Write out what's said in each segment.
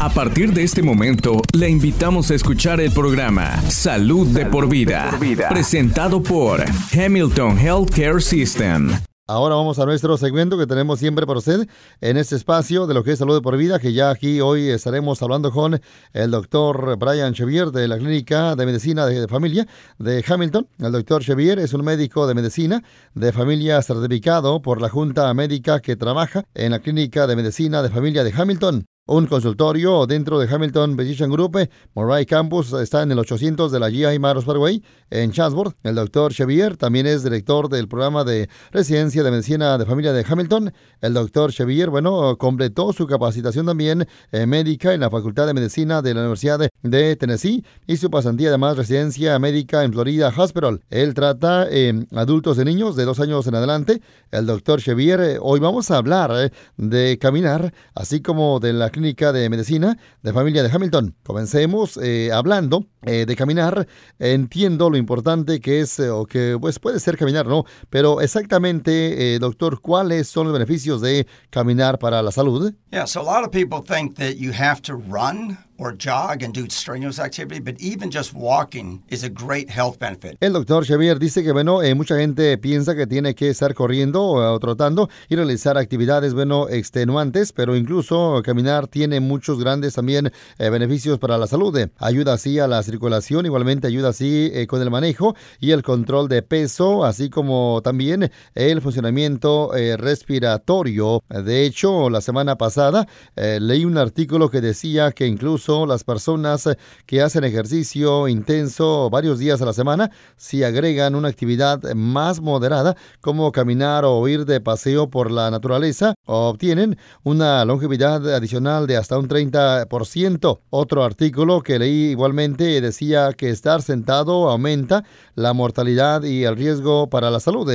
A partir de este momento, le invitamos a escuchar el programa Salud, de, por vida, presentado por Hamilton Healthcare System. Ahora vamos a nuestro segmento que tenemos siempre para usted en este espacio de lo que es salud de por vida, que ya aquí hoy estaremos hablando con el doctor Brian Chevier de la Clínica de Medicina de Familia de Hamilton. El doctor Chevier es un médico de medicina de familia certificado por la Junta Médica que trabaja en la Clínica de Medicina de Familia de Hamilton un consultorio dentro de Hamilton Physician Group. Moray Campus está en el 800 de la GI Maros Parkway en Chatsworth. El doctor Xavier también es director del programa de residencia de medicina de familia de Hamilton. El doctor Xavier, bueno, completó su capacitación también eh, médica en la Facultad de Medicina de la Universidad de, Tennessee y su pasantía además residencia médica en Florida Hospital. Él trata eh, adultos y niños de dos años en adelante. El doctor Xavier, eh, hoy vamos a hablar de caminar, así como de la Clínica de Medicina de Familia de Hamilton. Comencemos eh, hablando eh, de caminar. Entiendo lo importante que es, eh, o que pues puede ser caminar, ¿no? Pero exactamente, doctor, ¿cuáles son los beneficios de caminar para la salud? Yeah, so a lot of people think that you have to run or jog and do strenuous activity, but even just walking is a great health benefit. El doctor Xavier dice que, bueno, eh, mucha gente piensa que tiene que estar corriendo o, trotando y realizar actividades, bueno, extenuantes, pero incluso caminar tiene muchos grandes también eh, beneficios para la salud. Ayuda así a la circulación, igualmente ayuda así eh, con el manejo y el control de peso, así como también el funcionamiento respiratorio. De hecho, la semana pasada leí un artículo que decía que incluso las personas que hacen ejercicio intenso varios días a la semana, si agregan una actividad más moderada como caminar o ir de paseo por la naturaleza, obtienen una longevidad adicional de hasta un 30%. Otro artículo que leí igualmente decía que estar sentado aumenta la mortalidad y el riesgo para la salud.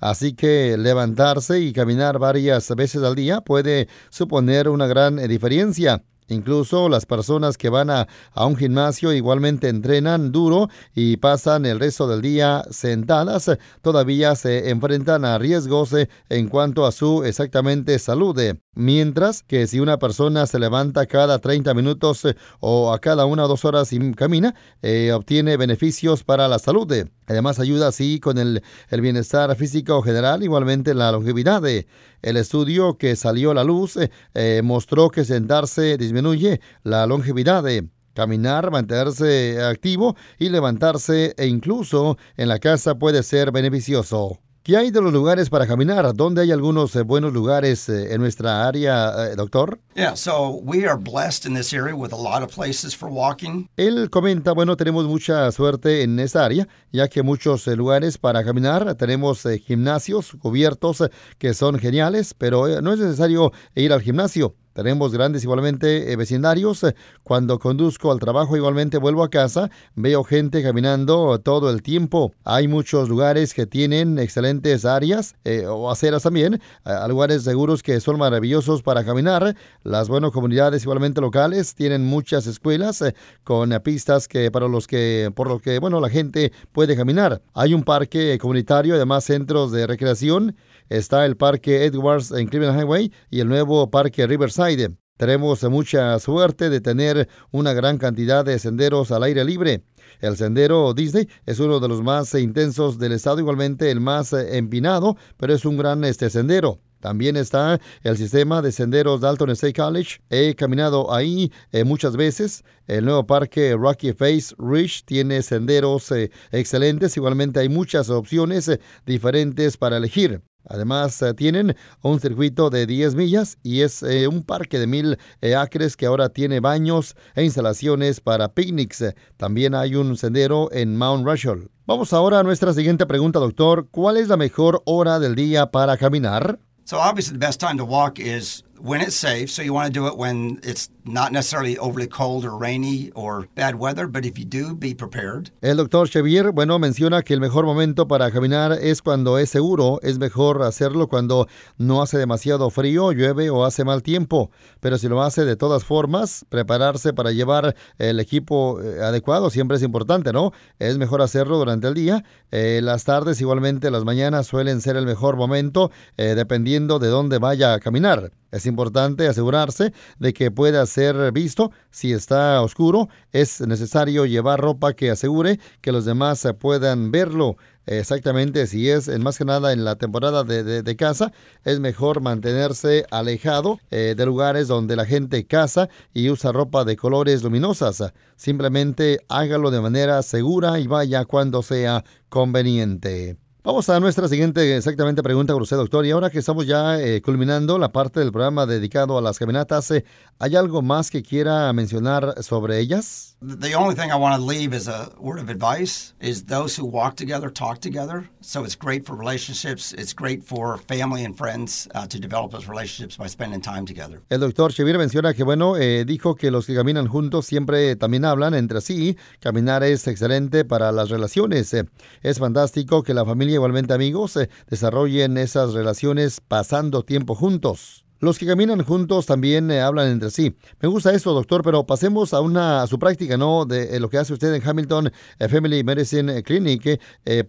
Así que levantarse y caminar varias veces al día puede suponer una gran diferencia. Incluso las personas que van a, un gimnasio igualmente entrenan duro y pasan el resto del día sentadas, todavía se enfrentan a riesgos eh, en cuanto a su exactamente salud. Mientras que si una persona se levanta cada 30 minutos eh, o a cada una o dos horas y camina, eh, obtiene beneficios para la salud. Además ayuda así con el, el bienestar físico general, igualmente la longevidad. El estudio que salió a la luz eh, mostró que sentarse disminuye la longevidad. Caminar, mantenerse activo y levantarse e incluso en la casa puede ser beneficioso. ¿Qué hay de los lugares para caminar? ¿Dónde hay algunos eh, buenos lugares eh, en nuestra área, eh, doctor? Yeah, so we are blessed in this area with a lot of places for walking. Él comenta, bueno, tenemos mucha suerte en esta área, ya que muchos lugares para caminar, tenemos gimnasios cubiertos que son geniales, pero no es necesario ir al gimnasio. Tenemos grandes igualmente eh, vecindarios. Cuando conduzco al trabajo igualmente vuelvo a casa, veo gente caminando todo el tiempo. Hay muchos lugares que tienen excelentes áreas eh, o aceras también, lugares seguros que son maravillosos para caminar. Las buenas comunidades igualmente locales tienen muchas escuelas eh, con pistas que para los que por lo que bueno la gente puede caminar. Hay un parque comunitario, además centros de recreación está el Parque Edwards en Cleveland Highway y el nuevo Parque Riverside. Tenemos mucha suerte de tener una gran cantidad de senderos al aire libre. El sendero Disney es uno de los más intensos del estado, igualmente el más empinado, pero es un gran este sendero. También está el sistema de senderos Dalton State College. He caminado ahí eh, muchas veces. El nuevo parque Rocky Face Ridge tiene senderos eh, excelentes. Igualmente hay muchas opciones eh, diferentes para elegir. Además, eh, tienen un circuito de 10 millas y es eh, un parque de mil eh, acres que ahora tiene baños e instalaciones para picnics. También hay un sendero en Mount Rushmore. Vamos ahora a nuestra siguiente pregunta, doctor. ¿Cuál es la mejor hora del día para caminar? So obviously the best time to walk is when it's safe. So you want to do it when it's not necessarily overly cold or rainy or bad weather, but if you do, be prepared. El doctor Xavier, bueno, menciona que el mejor momento para caminar es cuando es seguro. Es mejor hacerlo cuando no hace demasiado frío, llueve o hace mal tiempo. Pero si lo hace de todas formas, prepararse para llevar el equipo eh, adecuado siempre es importante, ¿no? Es mejor hacerlo durante el día. Eh, las tardes, igualmente las mañanas, suelen ser el mejor momento, eh, dependiendo de dónde vaya a caminar. Es importante asegurarse de que pueda ser visto. Si está oscuro, es necesario llevar ropa que asegure que los demás puedan verlo. Exactamente, si es en más que nada en la temporada de, de, caza, es mejor mantenerse alejado eh, de lugares donde la gente caza y usa ropa de colores luminosas. Simplemente hágalo de manera segura y vaya cuando sea conveniente. Vamos a nuestra siguiente exactamente pregunta con usted, doctor. Y ahora que estamos ya eh, culminando la parte del programa dedicado a las caminatas, eh, ¿hay algo más que quiera mencionar sobre ellas? The only thing I want to leave as a word of advice is those who walk together talk together. So it's great for relationships. It's great for family and friends uh, to develop those relationships by spending time together. El doctor Chevir menciona que, bueno, eh, dijo que los que caminan juntos siempre también hablan entre sí. Caminar es excelente para las relaciones. Es fantástico que la familia igualmente amigos eh, desarrollen esas relaciones pasando tiempo juntos. Los que caminan juntos también eh, hablan entre sí. Me gusta esto, doctor, pero pasemos a una su práctica, ¿no? De eh, lo que hace usted en Hamilton Family Medicine Clinic.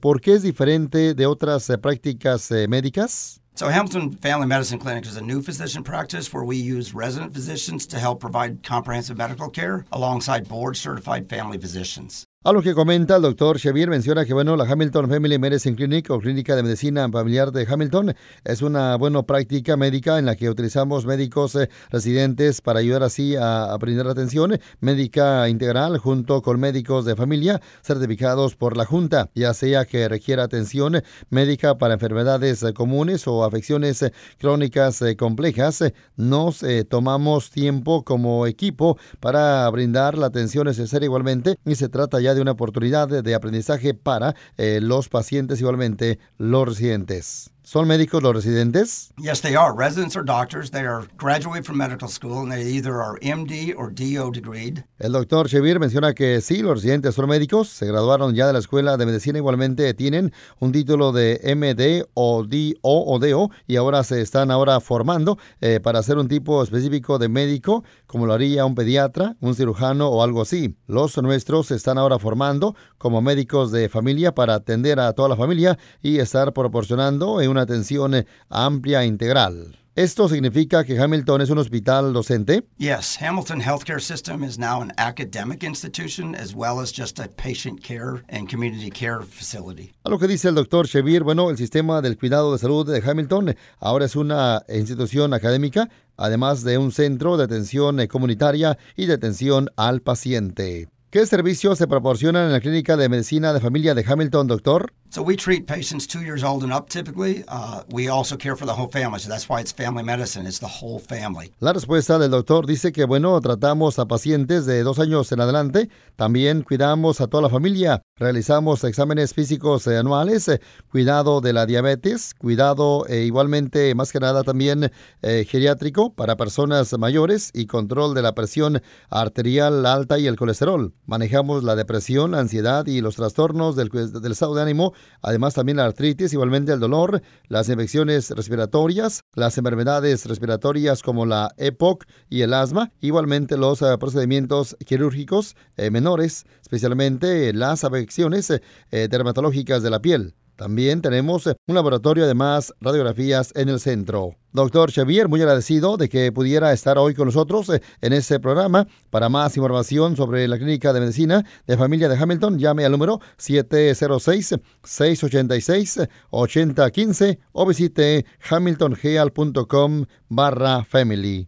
¿Por qué es diferente de otras prácticas médicas? So, Hamilton Family Medicine Clinic is a new physician practice where we use resident physicians to help provide comprehensive medical care alongside board certified family physicians. A lo que comenta el doctor Xavier menciona que bueno, la Hamilton Family Medicine Clinic o Clínica de Medicina Familiar de Hamilton es una buena práctica médica en la que utilizamos médicos eh, residentes para ayudar así a, brindar atención médica integral junto con médicos de familia certificados por la Junta, ya sea que requiera atención médica para enfermedades eh, comunes o afecciones eh, crónicas complejas. Nos tomamos tiempo como equipo para brindar la atención necesaria igualmente y se trata ya de una oportunidad de aprendizaje para eh, los pacientes, igualmente los residentes. ¿Son médicos los residentes? Yes, they are. Residents are doctors. They are graduated from medical school and they either are MD or DO degreed. El doctor Chevir menciona que sí, los residentes son médicos. Se graduaron ya de la escuela de medicina. Igualmente tienen un título de MD o DO o DO y ahora se están ahora formando eh, para hacer un tipo específico de médico, como lo haría un pediatra, un cirujano o algo así. Los nuestros se están ahora formando como médicos de familia para atender a toda la familia y estar proporcionando en una atención eh, amplia e integral. ¿Esto significa que Hamilton es un hospital docente? Yes, Hamilton Healthcare System is now an academic institution as well as just a patient care and community care facility. A lo que dice el doctor Shevir, bueno, el sistema del cuidado de salud de Hamilton ahora es una institución académica, además de un centro de atención eh, comunitaria y de atención al paciente. ¿Qué servicios se proporcionan en la clínica de medicina de familia de Hamilton, doctor? So we treat patients two years old and up typically. Uh, we also care for the whole family, so that's why it's family medicine. It's the whole family. La respuesta del doctor dice que bueno, tratamos a pacientes de dos años en adelante. También cuidamos a toda la familia. Realizamos exámenes físicos eh, anuales, eh, cuidado de la diabetes, cuidado eh, igualmente, más que nada también eh, geriátrico para personas mayores y control de la presión arterial alta y el colesterol. Manejamos la depresión, la ansiedad y los trastornos del, del estado de ánimo además también la artritis, igualmente el dolor, las infecciones respiratorias, las enfermedades respiratorias como la EPOC y el asma, igualmente los eh, procedimientos quirúrgicos eh, menores, especialmente las afecciones eh, dermatológicas de la piel. También tenemos un laboratorio de más radiografías en el centro. Doctor Xavier, muy agradecido de que pudiera estar hoy con nosotros eh, en este programa. Para más información sobre la Clínica de Medicina de Familia de Hamilton, llame al número 706-686-8015 o visite hamiltongeal.com barra family.